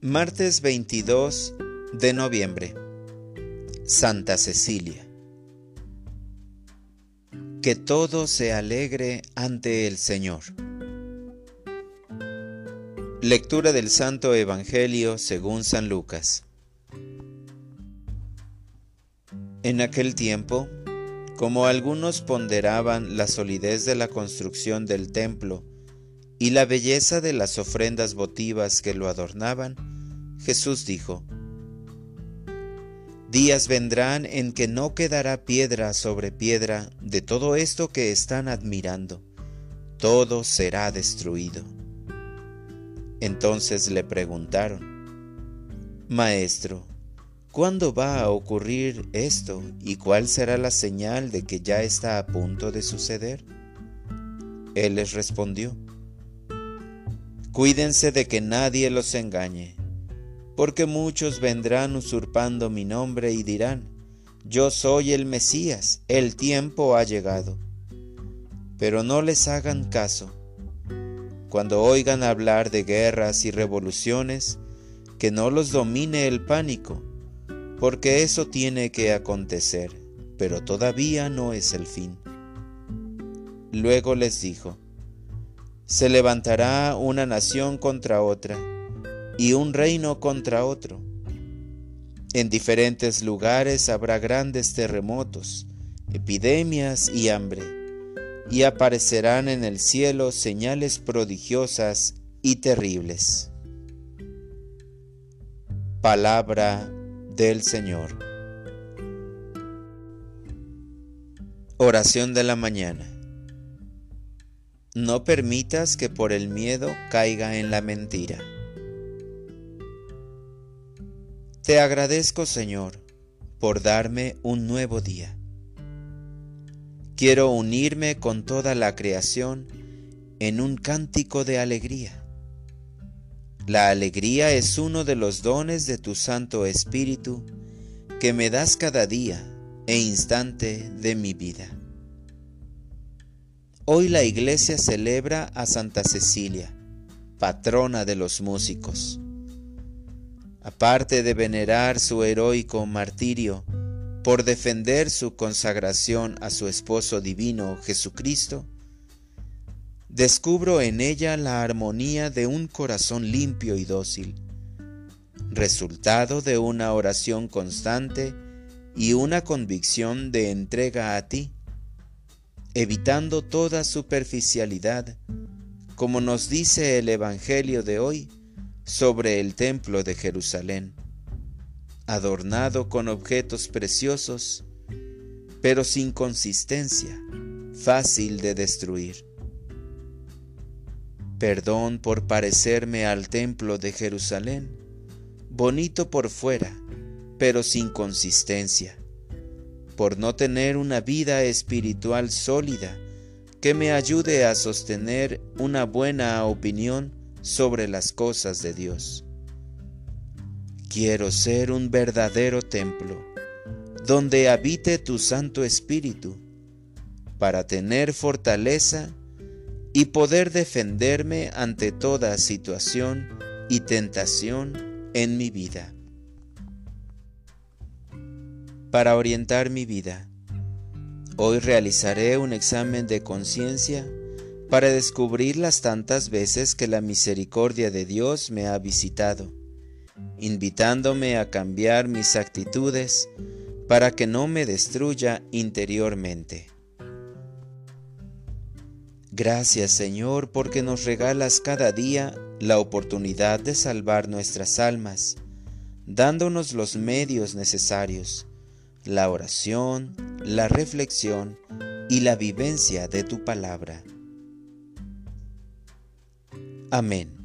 Martes 22 de noviembre. Santa Cecilia. Que todo se alegre ante el Señor. Lectura del Santo Evangelio según San Lucas. En aquel tiempo, como algunos ponderaban la solidez de la construcción del templo y la belleza de las ofrendas votivas que lo adornaban, Jesús dijo, Días vendrán en que no quedará piedra sobre piedra de todo esto que están admirando, todo será destruido. Entonces le preguntaron, Maestro, ¿cuándo va a ocurrir esto y cuál será la señal de que ya está a punto de suceder? Él les respondió, Cuídense de que nadie los engañe porque muchos vendrán usurpando mi nombre y dirán, yo soy el Mesías, el tiempo ha llegado. Pero no les hagan caso. Cuando oigan hablar de guerras y revoluciones, que no los domine el pánico, porque eso tiene que acontecer, pero todavía no es el fin. Luego les dijo, se levantará una nación contra otra, y un reino contra otro. En diferentes lugares habrá grandes terremotos, epidemias y hambre, y aparecerán en el cielo señales prodigiosas y terribles. Palabra del Señor. Oración de la mañana. No permitas que por el miedo caiga en la mentira. Te agradezco, Señor, por darme un nuevo día. Quiero unirme con toda la creación en un cántico de alegría. La alegría es uno de los dones de tu Santo Espíritu que me das cada día e instante de mi vida. Hoy la iglesia celebra a Santa Cecilia, patrona de los músicos. Aparte de venerar su heroico martirio por defender su consagración a su esposo divino Jesucristo, descubro en ella la armonía de un corazón limpio y dócil, resultado de una oración constante y una convicción de entrega a ti, evitando toda superficialidad, como nos dice el Evangelio de hoy, sobre el templo de Jerusalén, adornado con objetos preciosos, pero sin consistencia, fácil de destruir. Perdón por parecerme al templo de Jerusalén, bonito por fuera, pero sin consistencia, por no tener una vida espiritual sólida que me ayude a sostener una buena opinión sobre las cosas de Dios. Quiero ser un verdadero templo donde habite tu Santo Espíritu para tener fortaleza y poder defenderme ante toda situación y tentación en mi vida. Para orientar mi vida, hoy realizaré un examen de conciencia para descubrir las tantas veces que la misericordia de Dios me ha visitado, invitándome a cambiar mis actitudes para que no me destruya interiormente. Gracias Señor porque nos regalas cada día la oportunidad de salvar nuestras almas, dándonos los medios necesarios, la oración, la reflexión y la vivencia de tu palabra. Amén.